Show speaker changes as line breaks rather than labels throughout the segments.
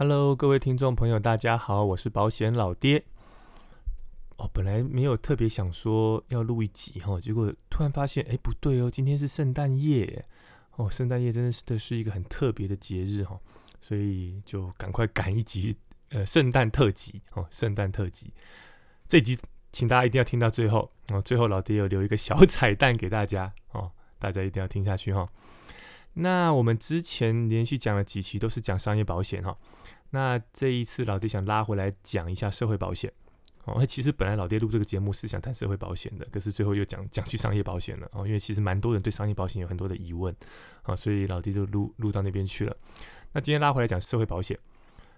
Hello，各位听众朋友，大家好，我是保险老爹。哦，本来没有特别想说要录一集哈，结果突然发现，哎，不对哦，今天是圣诞夜哦，圣诞夜真的是的是一个很特别的节日哈，所以就赶快赶一集呃圣诞特辑哦，圣诞特辑这集，请大家一定要听到最后哦，最后老爹有留一个小 彩蛋给大家哦，大家一定要听下去哈。那我们之前连续讲了几期都是讲商业保险哈，那这一次老爹想拉回来讲一下社会保险哦。其实本来老爹录这个节目是想谈社会保险的，可是最后又讲讲去商业保险了哦，因为其实蛮多人对商业保险有很多的疑问啊，所以老爹就录录到那边去了。那今天拉回来讲社会保险，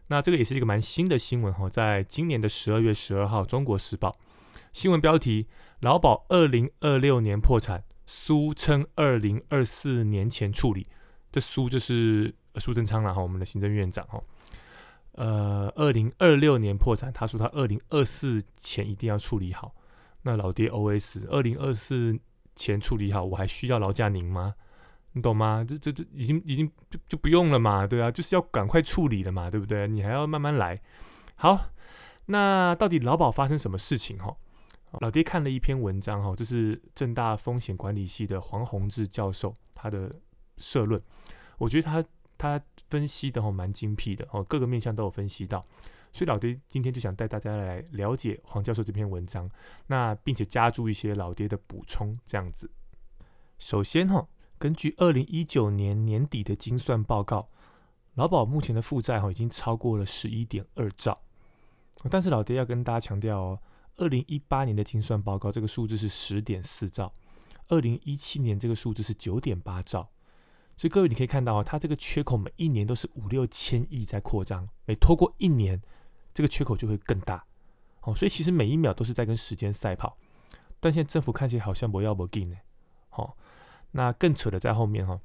那这个也是一个蛮新的新闻哈，在今年的十二月十二号，《中国时报》新闻标题：劳保二零二六年破产。苏称二零二四年前处理，这苏就是苏贞昌了哈，我们的行政院长哈。呃，二零二六年破产，他说他二零二四前一定要处理好。那老爹 OS，二零二四前处理好，我还需要劳驾您吗？你懂吗？这这这已经已经就就不用了嘛，对啊，就是要赶快处理了嘛，对不对？你还要慢慢来。好，那到底劳保发生什么事情哈？老爹看了一篇文章哈，这是正大风险管理系的黄宏志教授他的社论，我觉得他他分析的哈蛮精辟的哦，各个面向都有分析到，所以老爹今天就想带大家来了解黄教授这篇文章，那并且加注一些老爹的补充这样子。首先哈，根据二零一九年年底的精算报告，劳保目前的负债哈已经超过了十一点二兆，但是老爹要跟大家强调哦。二零一八年的精算报告，这个数字是十点四兆；二零一七年这个数字是九点八兆。所以各位你可以看到啊，它这个缺口每一年都是五六千亿在扩张，每拖过一年，这个缺口就会更大。哦，所以其实每一秒都是在跟时间赛跑。但现在政府看起来好像不要不给呢。好，那更扯的在后面哈，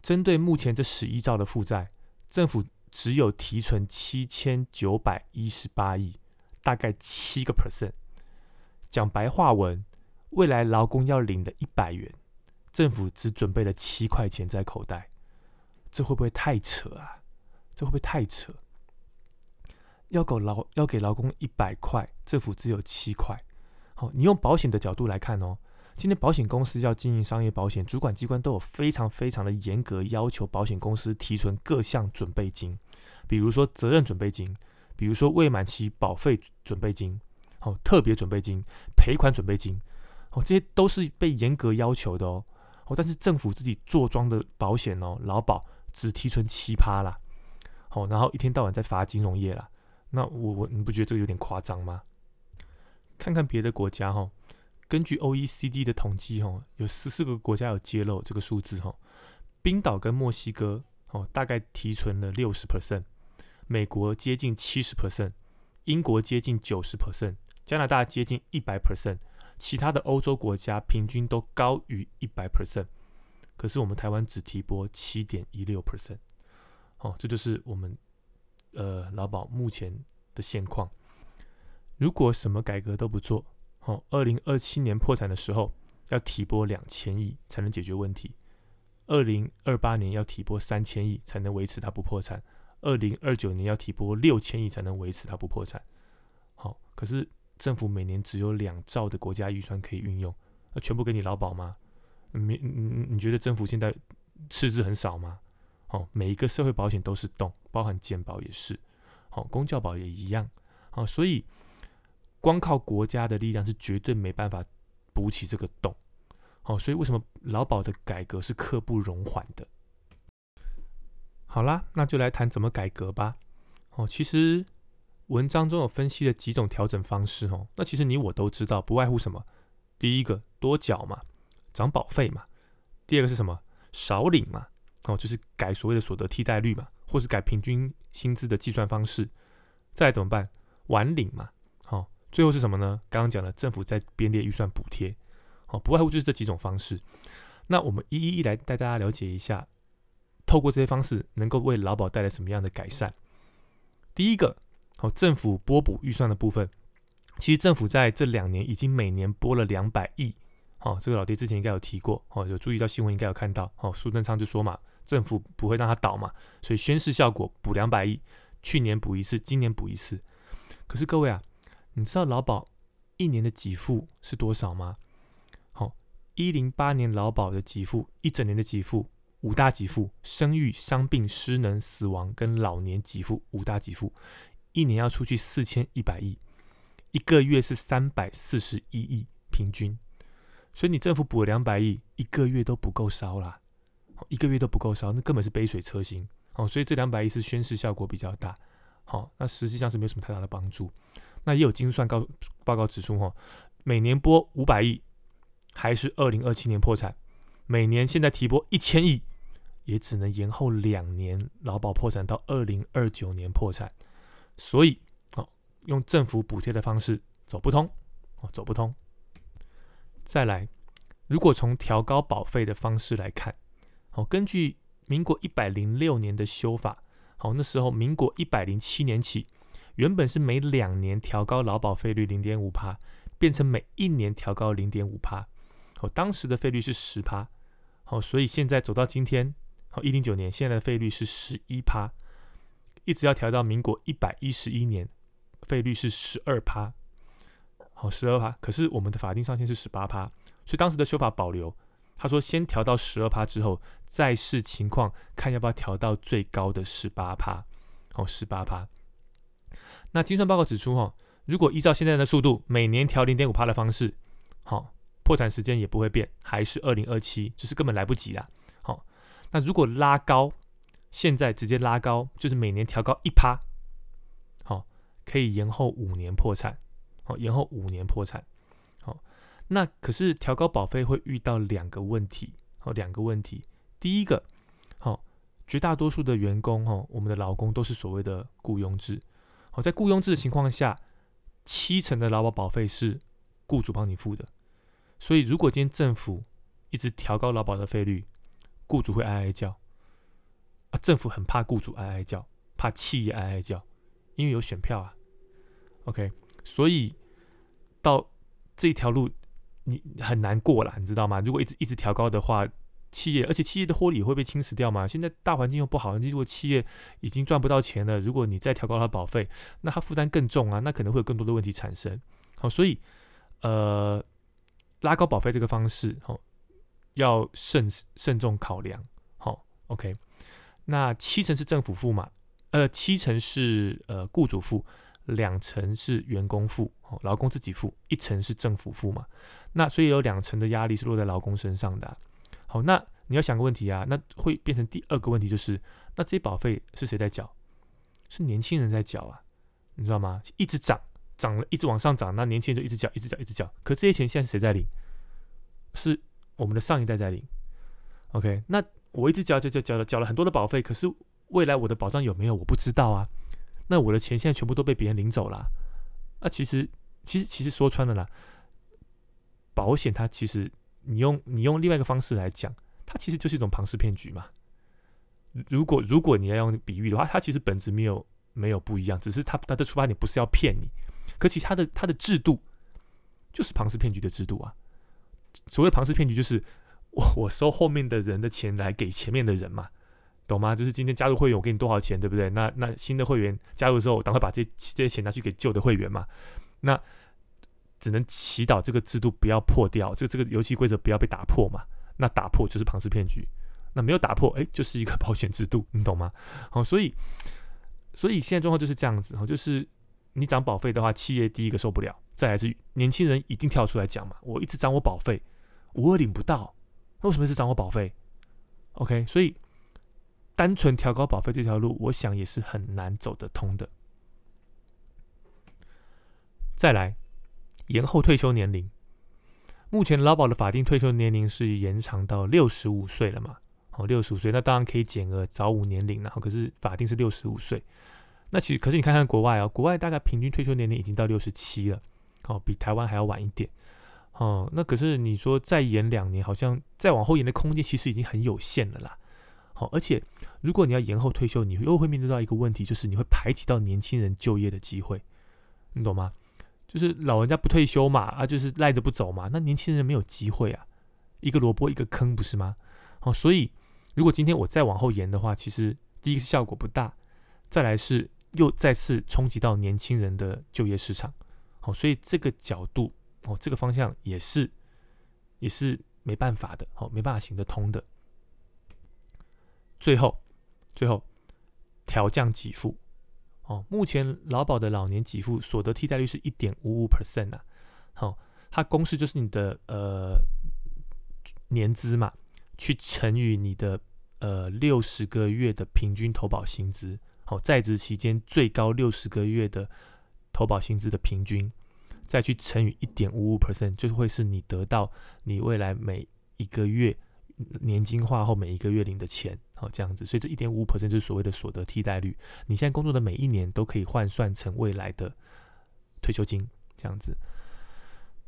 针对目前这十一兆的负债，政府只有提存七千九百一十八亿。大概七个 percent，讲白话文，未来劳工要领的一百元，政府只准备了七块钱在口袋，这会不会太扯啊？这会不会太扯？要给劳要给劳工一百块，政府只有七块。好，你用保险的角度来看哦，今天保险公司要经营商业保险，主管机关都有非常非常的严格要求，保险公司提存各项准备金，比如说责任准备金。比如说未满期保费准备金，哦，特别准备金、赔款准备金，哦，这些都是被严格要求的哦，哦，但是政府自己做庄的保险哦，劳保只提存七趴啦，好，然后一天到晚在罚金融业啦，那我我你不觉得这个有点夸张吗？看看别的国家哈，根据 OECD 的统计哈，有十四个国家有揭露这个数字哈，冰岛跟墨西哥哦，大概提存了六十 percent。美国接近七十 percent，英国接近九十 percent，加拿大接近一百 percent，其他的欧洲国家平均都高于一百 percent，可是我们台湾只提拨七点一六 percent，哦，这就是我们呃劳保目前的现况。如果什么改革都不做，哦，二零二七年破产的时候要提拨两千亿才能解决问题，二零二八年要提拨三千亿才能维持它不破产。二零二九年要提拨六千亿才能维持它不破产，好，可是政府每年只有两兆的国家预算可以运用，那全部给你劳保吗？你你你觉得政府现在赤字很少吗？哦，每一个社会保险都是洞，包含健保也是，好，公教保也一样，好，所以光靠国家的力量是绝对没办法补起这个洞，好，所以为什么劳保的改革是刻不容缓的？好啦，那就来谈怎么改革吧。哦，其实文章中有分析了几种调整方式哦。那其实你我都知道，不外乎什么？第一个多缴嘛，涨保费嘛。第二个是什么？少领嘛。哦，就是改所谓的所得替代率嘛，或是改平均薪资的计算方式。再来怎么办？晚领嘛。好，最后是什么呢？刚刚讲了，政府在编列预算补贴。好，不外乎就是这几种方式。那我们一一一来带大家了解一下。透过这些方式，能够为劳保带来什么样的改善？第一个，好，政府拨补预算的部分，其实政府在这两年已经每年拨了两百亿。好，这个老爹之前应该有提过，哦，有注意到新闻应该有看到。哦，苏贞昌就说嘛，政府不会让他倒嘛，所以宣誓效果补两百亿，去年补一次，今年补一次。可是各位啊，你知道劳保一年的给付是多少吗？好，一零八年劳保的给付，一整年的给付，五大给付：生育、伤病、失能、死亡跟老年给付，五大给付，一年要出去四千一百亿，一个月是三百四十一亿平均。所以你政府补了两百亿，一个月都不够烧啦，一个月都不够烧，那根本是杯水车薪。哦，所以这两百亿是宣示效果比较大。好，那实际上是没有什么太大的帮助。那也有精算告报告指出，哈，每年拨五百亿，还是二零二七年破产；每年现在提拨一千亿，也只能延后两年劳保破产到二零二九年破产。所以，哦，用政府补贴的方式走不通，哦，走不通。再来，如果从调高保费的方式来看，好，根据民国一百零六年的修法，好，那时候民国一百零七年起，原本是每两年调高劳保费率零点五帕，变成每一年调高零点五帕，好，当时的费率是十帕，好，所以现在走到今天，好，一零九年，现在的费率是十一帕，一直要调到民国一百一十一年，费率是十二趴。好，十二趴，可是我们的法定上限是十八趴，所以当时的修法保留。他说先调到十二趴之后，再视情况看要不要调到最高的十八趴。好，十八趴。那精算报告指出，哈，如果依照现在的速度，每年调零点五趴的方式，好，破产时间也不会变，还是二零二七，就是根本来不及啦。好，那如果拉高，现在直接拉高，就是每年调高一趴，好，可以延后五年破产。好，延后五年破产。好，那可是调高保费会遇到两个问题。好，两个问题。第一个，好，绝大多数的员工，哈，我们的劳工都是所谓的雇佣制。好，在雇佣制的情况下，七成的劳保保费是雇主帮你付的。所以，如果今天政府一直调高劳保的费率，雇主会哀哀叫。啊，政府很怕雇主哀哀叫，怕企业哀哀叫，因为有选票啊。OK。所以到这条路，你很难过了，你知道吗？如果一直一直调高的话，企业而且企业的获利会被侵蚀掉嘛。现在大环境又不好，如果企业已经赚不到钱了，如果你再调高它保费，那它负担更重啊，那可能会有更多的问题产生。好，所以呃，拉高保费这个方式，好，要慎慎重考量。好，OK，那七成是政府付嘛？呃，七成是呃雇主付。两成是员工付，哦，劳工自己付；一层是政府付嘛。那所以有两层的压力是落在劳工身上的。好，那你要想个问题啊，那会变成第二个问题，就是那这些保费是谁在缴？是年轻人在缴啊，你知道吗？一直涨，涨了，一直往上涨，那年轻人就一直缴，一直缴，一直缴。可这些钱现在是谁在领？是我们的上一代在领。OK，那我一直缴，缴，缴，缴了，缴了很多的保费，可是未来我的保障有没有？我不知道啊。那我的钱现在全部都被别人领走了，那其实，其实，其实说穿了啦，保险它其实你用你用另外一个方式来讲，它其实就是一种庞氏骗局嘛。如果如果你要用比喻的话，它其实本质没有没有不一样，只是它它的出发点不是要骗你，可其他的它的制度就是庞氏骗局的制度啊。所谓庞氏骗局，就是我 我收后面的人的钱来给前面的人嘛。懂吗？就是今天加入会员，我给你多少钱，对不对？那那新的会员加入之后，我赶快把这这些钱拿去给旧的会员嘛。那只能祈祷这个制度不要破掉，这这个游戏规则不要被打破嘛。那打破就是庞氏骗局，那没有打破，哎，就是一个 保险制度，你懂吗？好，所以所以现在状况就是这样子，哈，就是你涨保费的话，企业第一个受不了，再来是年轻人一定跳出来讲嘛，我一直涨我保费，我领不到，为什么是涨我保费？OK，所以。单纯调高保费这条路，我想也是很难走得通的。再来，延后退休年龄，目前劳保的法定退休年龄是延长到六十五岁了嘛？哦，六十五岁，那当然可以减额早五年龄，然后可是法定是六十五岁。那其实，可是你看看国外哦，国外大概平均退休年龄已经到六十七了，哦，比台湾还要晚一点。哦，那可是你说再延两年，好像再往后延的空间其实已经很有限了啦。好，而且如果你要延后退休，你又会面对到一个问题，就是你会排挤到年轻人就业的机会，你懂吗？就是老人家不退休嘛，啊，就是赖着不走嘛，那年轻人没有机会啊，一个萝卜一个坑，不是吗？好，所以如果今天我再往后延的话，其实第一个是效果不大，再来是又再次冲击到年轻人的就业市场。好，所以这个角度哦，这个方向也是也是没办法的，好，没办法行得通的。最后，最后调降给付。哦，目前劳保的老年给付所得替代率是一点五五 percent 啊，好，它公式就是你的呃年资嘛，去乘以你的呃六十个月的平均投保薪资，好，在职期间最高六十个月的投保薪资的平均，再去乘以一点五五 percent，就会是你得到你未来每一个月。年金化后每一个月领的钱，好这样子，所以这一点五 percent 就是所谓的所得替代率。你现在工作的每一年都可以换算成未来的退休金，这样子。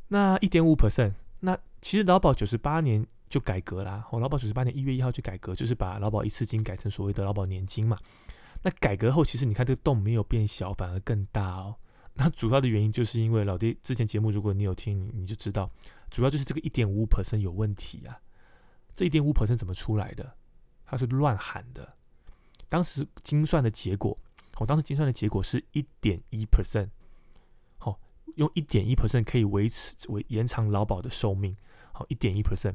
那一点五 percent，那其实劳保九十八年就改革啦。哦，劳保九十八年一月一号就改革，就是把劳保一次金改成所谓的劳保年金嘛。那改革后，其实你看这个洞没有变小，反而更大哦。那主要的原因就是因为老爹之前节目，如果你有听，你就知道，主要就是这个一点五 percent 有问题啊。这一点五 percent 怎么出来的？它是乱喊的。当时精算的结果，我当时精算的结果是一点一 percent，好，用一点一 percent 可以维持维延长劳保的寿命，好，一点一 percent。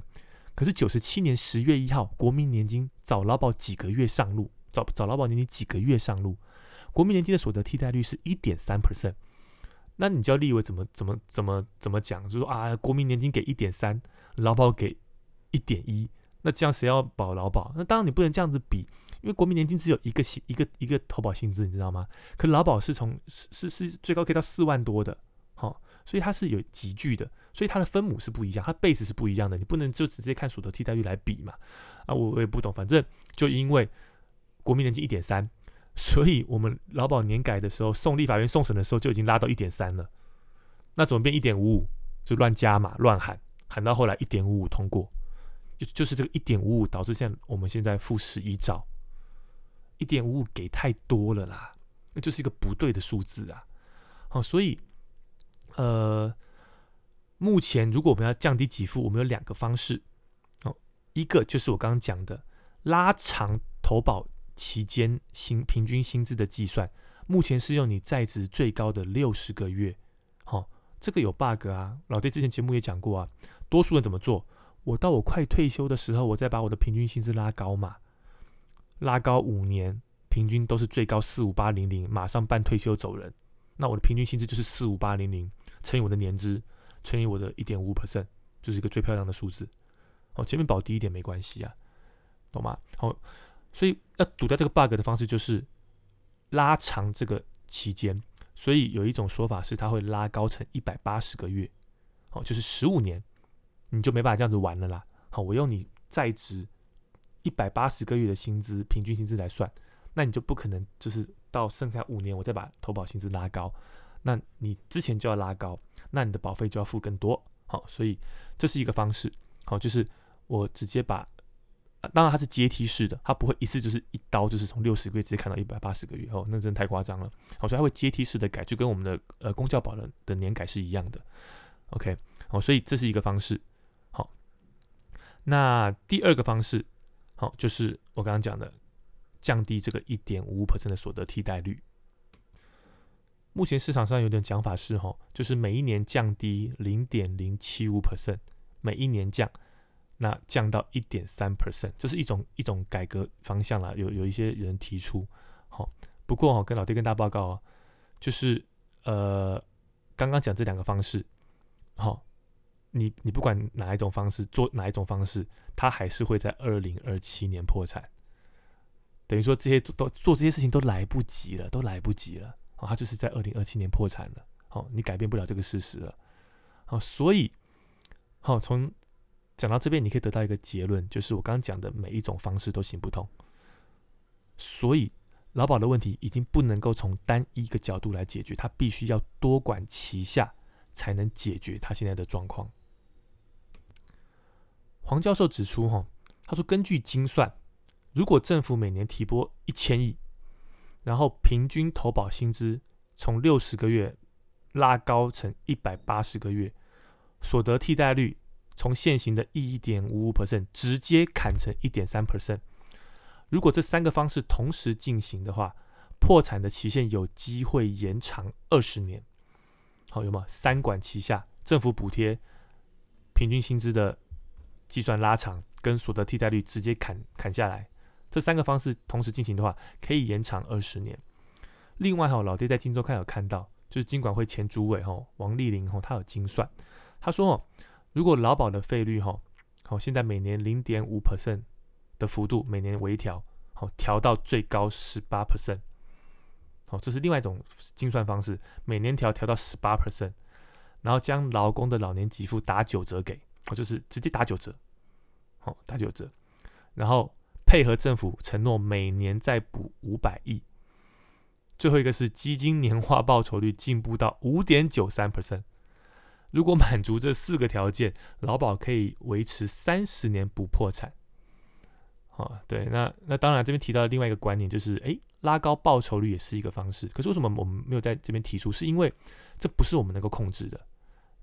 可是九十七年十月一号，国民年金早劳保几个月上路，早早劳保年金几个月上路，国民年金的所得替代率是一点三 percent。那你叫立委怎么怎么怎么怎么讲？就说啊，国民年金给一点三，劳保给。一点一，那这样谁要保劳保？那当然你不能这样子比，因为国民年金只有一个薪一个一个投保薪资，你知道吗？可劳保是从是是是最高可以到四万多的，好，所以它是有集聚的，所以它的分母是不一样，它 base 是不一样的，你不能就直接看所得替代率来比嘛？啊，我我也不懂，反正就因为国民年金一点三，所以我们劳保年改的时候送立法院送审的时候就已经拉到一点三了，那怎么变一点五五？就乱加嘛，乱喊，喊到后来一点五五通过。就就是这个一点五五导致现在我们现在负十一兆，一点五五给太多了啦，那就是一个不对的数字啊。好，所以呃，目前如果我们要降低给付，我们有两个方式。哦，一个就是我刚刚讲的拉长投保期间薪平均薪资的计算，目前是用你在职最高的六十个月。好，这个有 bug 啊，老爹之前节目也讲过啊，多数人怎么做？我到我快退休的时候，我再把我的平均薪资拉高嘛，拉高五年，平均都是最高四五八零零，马上办退休走人，那我的平均薪资就是四五八零零乘以我的年资乘以我的一点五 percent，就是一个最漂亮的数字。哦，前面保低一点没关系啊，懂吗？好，所以要堵掉这个 bug 的方式就是拉长这个期间，所以有一种说法是它会拉高成一百八十个月，哦，就是十五年。你就没办法这样子玩了啦。好，我用你在职一百八十个月的薪资平均薪资来算，那你就不可能就是到剩下五年我再把投保薪资拉高，那你之前就要拉高，那你的保费就要付更多。好，所以这是一个方式。好，就是我直接把，当然它是阶梯式的，它不会一次就是一刀就是从六十个月直接看到一百八十个月。哦，那真的太夸张了。好，所以它会阶梯式的改，就跟我们的呃公教保的的年改是一样的。OK，好，所以这是一个方式。好那第二个方式，好，就是我刚刚讲的，降低这个一点五五 percent 的所得替代率。目前市场上有点讲法是，哈，就是每一年降低零点零七五 percent，每一年降，那降到一点三 percent，这是一种一种改革方向啦。有有一些人提出，好，不过哈，跟老爹跟大家报告啊，就是呃，刚刚讲这两个方式，好。你你不管哪一种方式做哪一种方式，它还是会在二零二七年破产。等于说这些都做这些事情都来不及了，都来不及了啊！它就是在二零二七年破产了。好，你改变不了这个事实了。好，所以好从讲到这边，你可以得到一个结论，就是我刚刚讲的每一种方式都行不通。所以劳保的问题已经不能够从单一个角度来解决，它必须要多管齐下，才能解决它现在的状况。黄教授指出，哈，他说，根据精算，如果政府每年提拨一千亿，然后平均投保薪资从六十个月拉高成一百八十个月，所得替代率从现行的一点五五 percent 直接砍成一点三 percent。如果这三个方式同时进行的话，破产的期限有机会延长二十年。好，有吗？三管齐下，政府补贴，平均薪资的计算拉长，跟所得替代率直接砍砍下来，这三个方式同时进行的话，可以延长二十年。另外哈，老爹在荆州看有看到，就是金管会前主委哈王丽玲哈，他有精算，他说哦，如果劳保的费率哈，好现在每年零点五 percent 的幅度，每年微调，好调到最高十八 percent。好，这是另外一种精算方式，每年调调到十八 percent，然后将劳工的老年给付打九折给，哦，就是直接打九折，好，打九折，然后配合政府承诺每年再补五百亿，最后一个是基金年化报酬率进步到五点九三 percent，如果满足这四个条件，劳保可以维持三十年不破产。好，对，那那当然这边提到另外一个观念就是，哎。拉高报酬率也是一个方式，可是为什么我们没有在这边提出？是因为这不是我们能够控制的，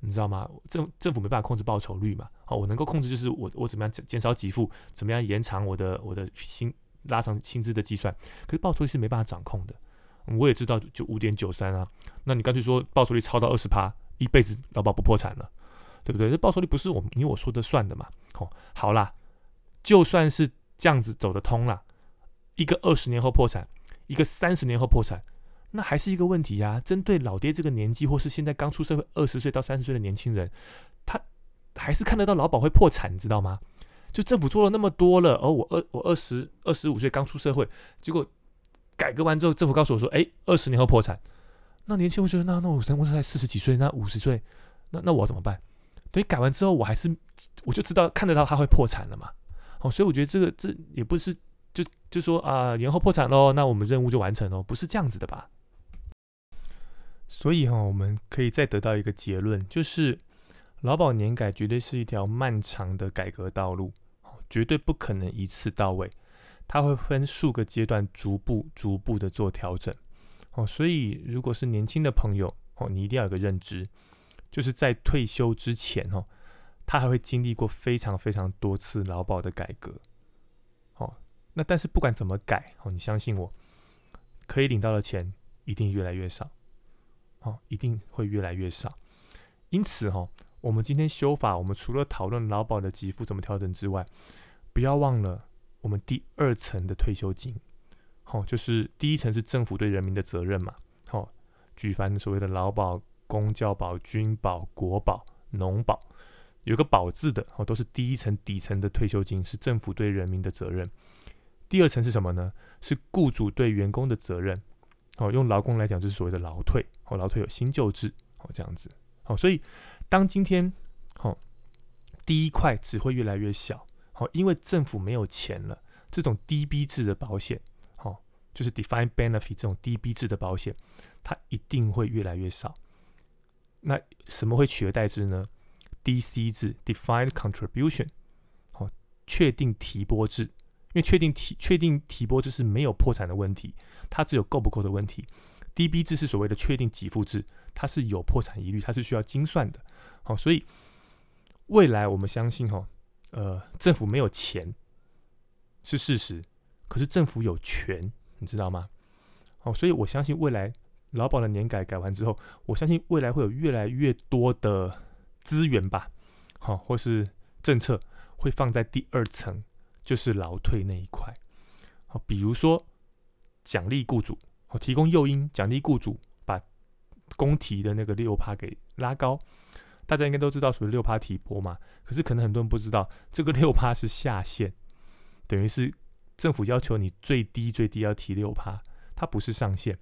你知道吗？政政府没办法控制报酬率嘛。好，我能够控制就是我我怎么样减减少给付，怎么样延长我的我的薪拉长薪资的计算。可是报酬率是没办法掌控的。我也知道就五点九三啊，那你干脆说报酬率超到二十趴，一辈子老保不破产了，对不对？这报酬率不是我你我说的算的嘛。好，好啦，就算是这样子走得通了，一个二十年后破产。一个三十年后破产，那还是一个问题呀。针对老爹这个年纪，或是现在刚出社会二十岁到三十岁的年轻人，他还是看得到老保会破产，你知道吗？就政府做了那么多了，而我二我二十二十五岁刚出社会，结果改革完之后，政府告诉我说，哎，二十年后破产。那年轻人觉得，那那我生我才四十几岁，那五十岁，那那我怎么办？等于改完之后，我还是我就知道看得到他会破产了嘛。哦，所以我觉得这个这也不是。就就说啊，延后破产喽，那我们任务就完成喽，不是这样子的吧？所以哈，我们可以再得到一个结论，就是劳保年改绝对是一条漫长的改革道路，绝对不可能一次到位，它会分数个阶段，逐步逐步的做调整。哦，所以如果是年轻的朋友哦，你一定要有个认知，就是在退休之前哦，他还会经历过非常非常多次劳保的改革。哦那但是不管怎么改哦，你相信我，可以领到的钱一定越来越少，哦，一定会越来越少。因此哈，我们今天修法，我们除了讨论劳保的给付怎么调整之外，不要忘了我们第二层的退休金，哦，就是第一层是政府对人民的责任嘛，好，举凡所谓的劳保、公教保、军保、国保、农保，有个保字的哦，都是第一层底层的退休金，是政府对人民的责任。第二层是什么呢？是雇主对员工的责任。哦，用劳工来讲，就是所谓的劳退。哦，劳退有新旧制。哦，这样子。哦，所以当今天，哦，第一块只会越来越小。好，因为政府没有钱了。这种低逼制的保险，就是 defined benefit 这种 DB 制的保险，它一定会越来越少。那什么会取而代之呢？DC 制 defined contribution，好，确定提拨制。因为确定提确定提拨制是没有破产的问题，它只有够不够的问题。DB 制是所谓的确定给付制，它是有破产疑虑，它是需要精算的。好，所以未来我们相信哈，呃，政府没有钱是事实，可是政府有权，你知道吗？好，所以我相信未来劳保的年改改完之后，我相信未来会有越来越多的资源吧，好，或是政策会放在第二层。就是劳退那一块，好，比如说奖励雇主，我提供诱因奖励雇主，把工提的那个六趴给拉高。大家应该都知道所谓六趴提拨嘛，可是可能很多人不知道，这个六趴是下限，等于是政府要求你最低最低要提六趴，它不是上限。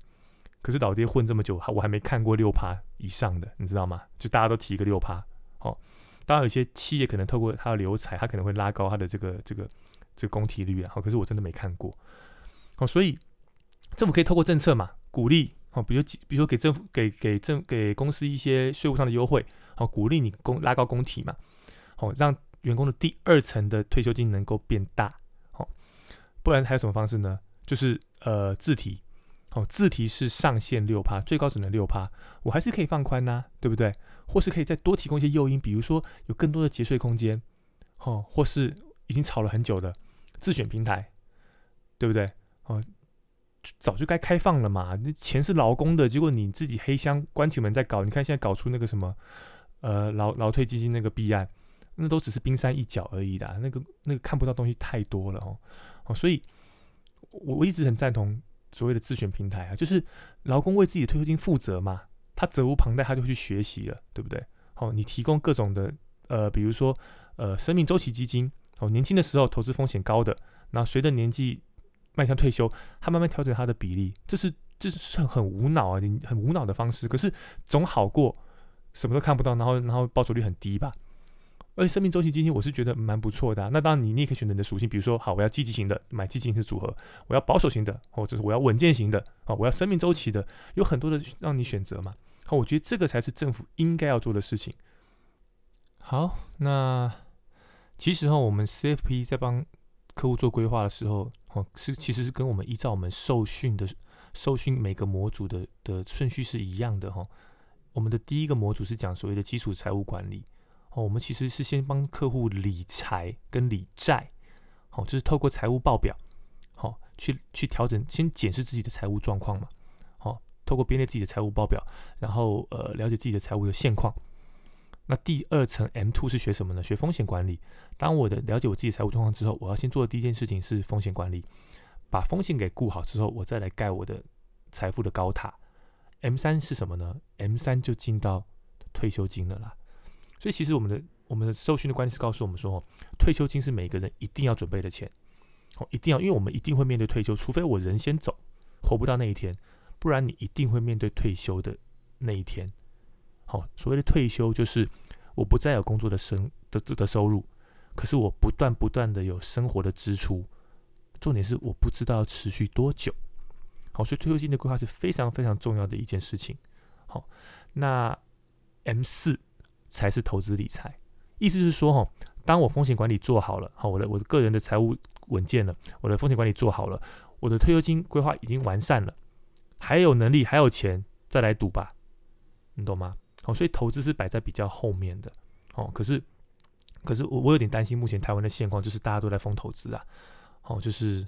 可是老爹混这么久，我还没看过六趴以上的，你知道吗？就大家都提个六趴，好，当然有些企业可能透过它的流彩，它可能会拉高它的这个这个。这个工提率啊，好，可是我真的没看过，好，所以政府可以透过政策嘛，鼓励，好，比如比如说给政府给给政给公司一些税务上的优惠，好，鼓励你工拉高公提嘛，好，让员工的第二层的退休金能够变大，不然还有什么方式呢？就是呃自提，哦，自提是上限六趴，最高只能六趴，我还是可以放宽呐，对不对？或是可以再多提供一些诱因，比如说有更多的节税空间，哦，或是已经炒了很久的。自选平台，对不对？哦，早就该开放了嘛，那钱是劳工的，结果你自己黑箱关起门在搞，你看现在搞出那个什么，呃，劳劳退基金那个弊案，那都只是冰山一角而已的，那个那个看不到东西太多了哦，所以我我一直很赞同所谓的自选平台啊，就是劳工为自己的退休金负责嘛，他责无旁贷，他就会去学习了，对不对？哦，你提供各种的，呃，比如说呃，生命周期基金，哦，年轻的时候投资风险高的，那随着年纪。迈向退休，他慢慢调整他的比例，这是这是很很无脑啊，你很无脑的方式，可是总好过什么都看不到，然后然后报酬率很低吧。而且生命周期基金我是觉得蛮不错的。那当然你你也可以选择你的属性，比如说好，我要积极型的买积极型的组合，我要保守型的，或者是我要稳健型的啊，我要生命周期的，有很多的让你选择嘛。好，我觉得这个才是政府应该要做的事情。好，那其实哈，我们 CFP 在帮客户做规划的时候。哦，是其实是跟我们依照我们受训的受训每个模组的的顺序是一样的哈。我们的第一个模组是讲所谓的基础财务管理哦，我们其实是先帮客户理财跟理债，好，就是透过财务报表，好去去调整，先检视自己的财务状况嘛，好，透过编列自己的财务报表，然后呃了解自己的财务的现况。那第二层 M two 是学什么呢？学风险管理。当我的了解我自己财务状况之后，我要先做的第一件事情是风险管理，把风险给顾好之后，我再来盖我的财富的高塔。M 三是什么呢？M 三就进到退休金了啦。所以其实我们的我们的受训的观念是告诉我们说，退休金是每个人一定要准备的钱，哦，一定要，因为我们一定会面对退休，除非我人先走，活不到那一天，不然你一定会面对退休的那一天。好，所谓的退休就是我不再有工作的生的的收入，可是我不断不断的有生活的支出，重点是我不知道要持续多久。好，所以退休金的规划是非常非常重要的一件事情。好，那 M 四才是投资理财，意思是说哈，当我风险管理做好了，好，我的我的个人的财务稳健了，我的风险管理做好了，我的退休金规划已经完善了，还有能力还有钱再来赌吧，你懂吗？哦，所以投资是摆在比较后面的，哦，可是，可是我我有点担心，目前台湾的现况就是大家都在疯投资啊，哦，就是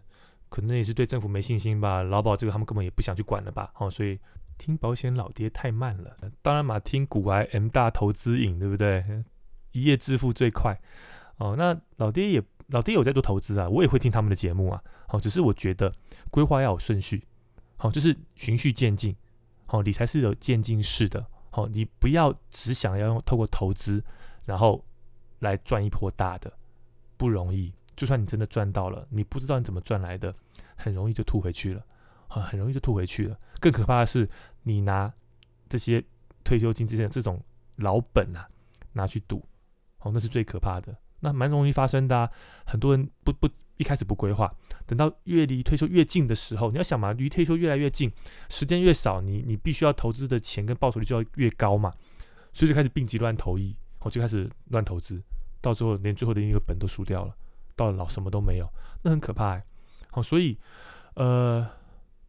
可能也是对政府没信心吧，劳保这个他们根本也不想去管了吧，哦，所以听保险老爹太慢了，当然嘛，听股癌 M 大投资瘾，对不对？一夜致富最快，哦，那老爹也老爹有在做投资啊，我也会听他们的节目啊，哦，只是我觉得规划要有顺序，好，就是循序渐进，好，理财是有渐进式的。好，你不要只想要用透过投资，然后来赚一波大的，不容易。就算你真的赚到了，你不知道你怎么赚来的，很容易就吐回去了，啊，很容易就吐回去了。更可怕的是，你拿这些退休金这些这种老本啊，拿去赌，哦，那是最可怕的，那蛮容易发生的啊。很多人不不。一开始不规划，等到越离退休越近的时候，你要想嘛，离退休越来越近，时间越少，你你必须要投资的钱跟报酬率就要越高嘛，所以就开始病急乱投医，我就开始乱投资，到最后连最后的一个本都输掉了，到老什么都没有，那很可怕。好，所以呃，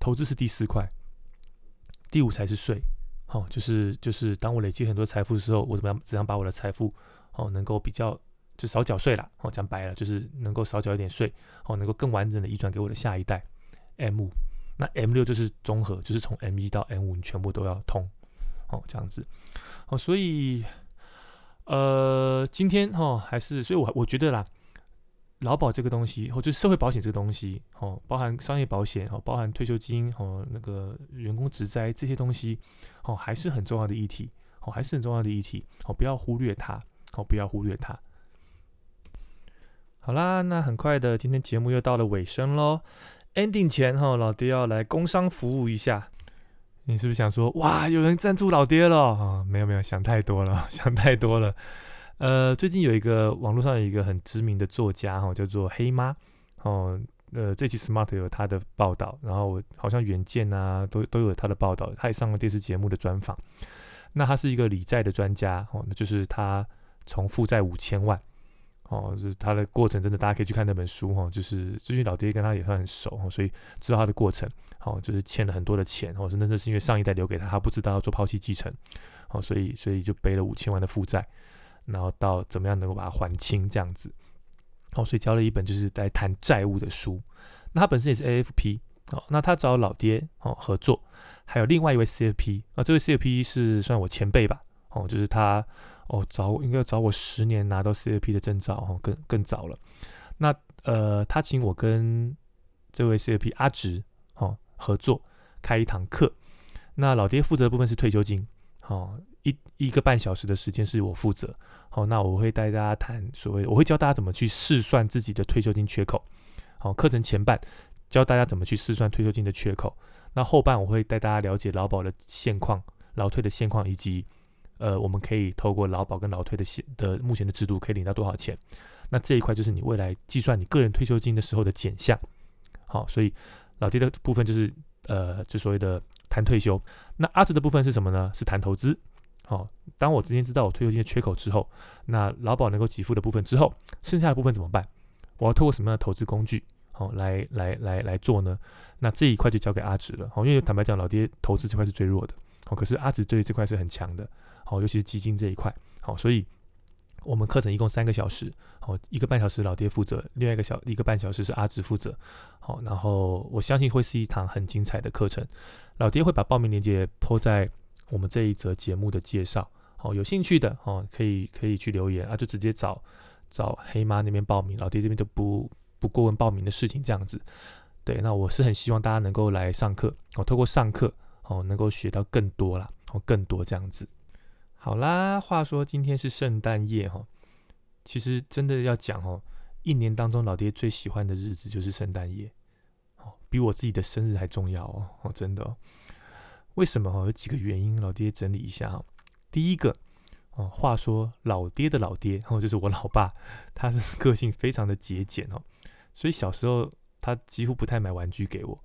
投资是第四块，第五才是税。好，就是就是当我累积很多财富的时候，我怎么样怎样把我的财富哦能够比较。就少缴税了，哦，讲白了就是能够少缴一点税，哦，能够更完整的移转给我的下一代。M 五，那 M 六就是综合，就是从 M 一到 M 五你全部都要通，哦，这样子，哦，所以，呃，今天哈还是，所以我我觉得啦，劳保这个东西，或就是社会保险这个东西，哦，包含商业保险，哦，包含退休金，哦，那个员工职灾这些东西，哦，还是很重要的议题，哦，还是很重要的议题，哦，不要忽略它，哦，不要忽略它。好啦，那很快的，今天节目又到了尾声喽。ending 前哈，老爹要来工商服务一下。你是不是想说，哇，有人赞助老爹了啊？没有没有，想太多了，想太多了。呃，最近有一个网络上有一个很知名的作家哈，叫做黑妈哦。呃，这期 smart 有他的报道，然后好像远见啊都都有他的报道，他也上了电视节目的专访。那他是一个理债的专家哦，那就是他从负债五千万。哦，是他的过程，真的大家可以去看那本书哈。就是最近老爹跟他也算很熟哈，所以知道他的过程。好，就是欠了很多的钱，或者那是因为上一代留给他，他不知道要做抛弃继承，好，所以所以就背了五千万的负债，然后到怎么样能够把它还清这样子。哦，所以教了一本就是来谈债务的书。那他本身也是 AFP，哦，那他找老爹哦合作，还有另外一位 CFP 啊，这位 CFP 是算我前辈吧，哦，就是他哦找我应该找我十年拿到 CFP 的证照哦，更更早了。那呃，他请我跟这位 CFP 阿直哦合作开一堂课，那老爹负责的部分是退休金，哦一一个半小时的时间是我负责，好，那我会带大家谈所谓，我会教大家怎么去试算自己的退休金缺口，好，课程前半。教大家怎么去试算退休金的缺口，那后半我会带大家了解劳保的现况、劳退的现况，以及呃，我们可以透过劳保跟劳退的现的目前的制度可以领到多少钱。那这一块就是你未来计算你个人退休金的时候的减项。好，所以老爹的部分就是呃，就所谓的谈退休。那阿哲的部分是什么呢？是谈投资。好，当我之前知道我退休金的缺口之后，那劳保能够给付的部分之后，剩下的部分怎么办？我要透过什么样的投资工具？好，来来来来做呢？那这一块就交给阿直了。好，因为坦白讲，老爹投资这块是最弱的。好，可是阿直对于这块是很强的。好，尤其是基金这一块。好，所以我们课程一共三个小时。好，一个半小时老爹负责，另外一个小一个半小时是阿直负责。好，然后我相信会是一堂很精彩的课程。老爹会把报名链接铺在我们这一则节目的介绍。好，有兴趣的哦，可以可以去留言啊，就直接找找黑妈那边报名。老爹这边就不。不过问报名的事情这样子，对，那我是很希望大家能够来上课，哦，透过上课，哦，能够学到更多啦，哦，更多这样子。好啦，话说今天是圣诞夜哈，其实真的要讲哦，一年当中老爹最喜欢的日子就是圣诞夜，哦，比我自己的生日还重要哦，哦，真的。为什么哦？有几个原因，老爹整理一下哈。第一个，哦，话说老爹的老爹，哦，就是我老爸，他是个性非常的节俭哦。所以小时候他几乎不太买玩具给我，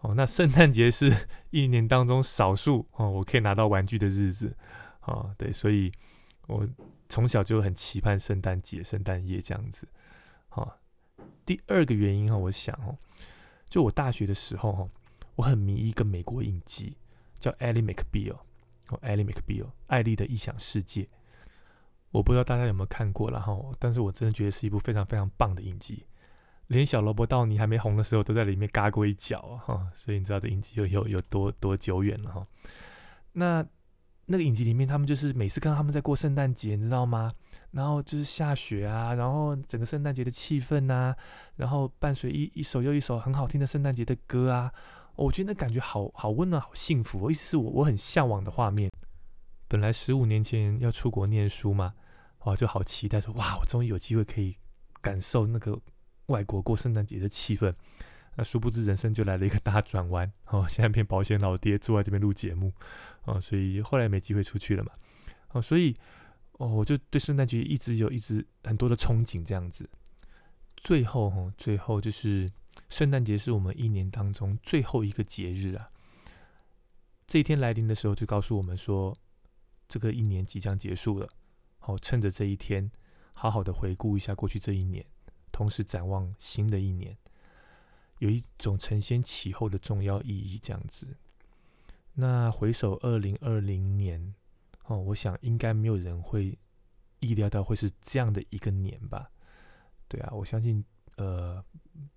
哦，那圣诞节是 一年当中少数哦我可以拿到玩具的日子，哦，对，所以我从小就很期盼圣诞节、圣诞夜这样子，哦，第二个原因哈，我想哦，就我大学的时候哈，我很迷一个美国影集叫《Ellie McBeal》，哦，《Ellie McBeal》艾丽的异想世界，我不知道大家有没有看过，然后，但是我真的觉得是一部非常非常棒的影集。连小萝卜道尼还没红的时候，都在里面嘎过一脚啊哈，所以你知道这影集有有有多多久远了哈。那那个影集里面，他们就是每次看到他们在过圣诞节，你知道吗？然后就是下雪啊，然后整个圣诞节的气氛呐，然后伴随一一首又一首很好听的圣诞节的歌啊，我觉得那感觉好好温暖，好幸福。意思是我我很向往的画面。本来十五年前要出国念书嘛，哇，就好期待说哇，我终于有机会可以感受那个。外国过圣诞节的气氛，那殊不知人生就来了一个大转弯哦！现在变保险老爹，坐在这边录节目哦，所以后来没机会出去了嘛哦，所以哦，我就对圣诞节一直有一直很多的憧憬这样子。最后哈，最后就是圣诞节是我们一年当中最后一个节日啊。这一天来临的时候，就告诉我们说，这个一年即将结束了。好，趁着这一天，好好的回顾一下过去这一年。同时展望新的一年，有一种承先启后的重要意义。这样子，那回首二零二零年，哦，我想应该没有人会意料到会是这样的一个年吧？对啊，我相信，呃，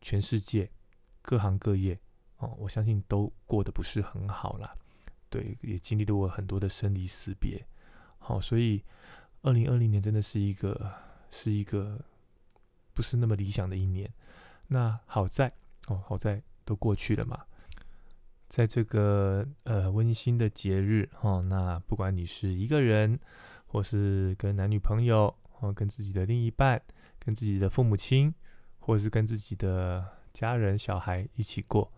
全世界各行各业，哦，我相信都过得不是很好啦。对，也经历了我很多的生离死别。好，所以二零二零年真的是一个，是一个。不是那么理想的一年，那好在哦，好在都过去了嘛。在这个呃温馨的节日哦，那不管你是一个人，或是跟男女朋友，哦，跟自己的另一半，跟自己的父母亲，或者是跟自己的家人、小孩一起过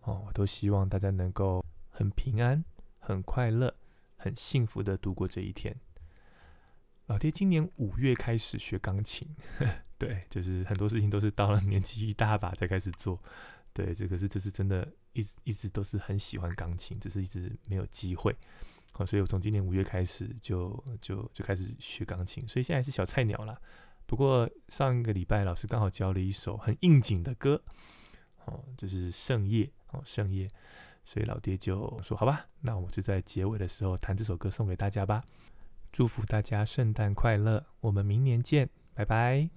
哦，我都希望大家能够很平安、很快乐、很幸福的度过这一天。老爹今年五月开始学钢琴。对，就是很多事情都是到了年纪一大把才开始做。对，这个是这是真的，一直一直都是很喜欢钢琴，只是一直没有机会。好，所以我从今年五月开始就就就开始学钢琴，所以现在是小菜鸟了。不过上个礼拜老师刚好教了一首很应景的歌，哦，就是《圣夜》哦，《圣夜》。所以老爹就说：“好吧，那我们就在结尾的时候弹这首歌送给大家吧。祝福大家圣诞快乐，我们明年见，拜拜。”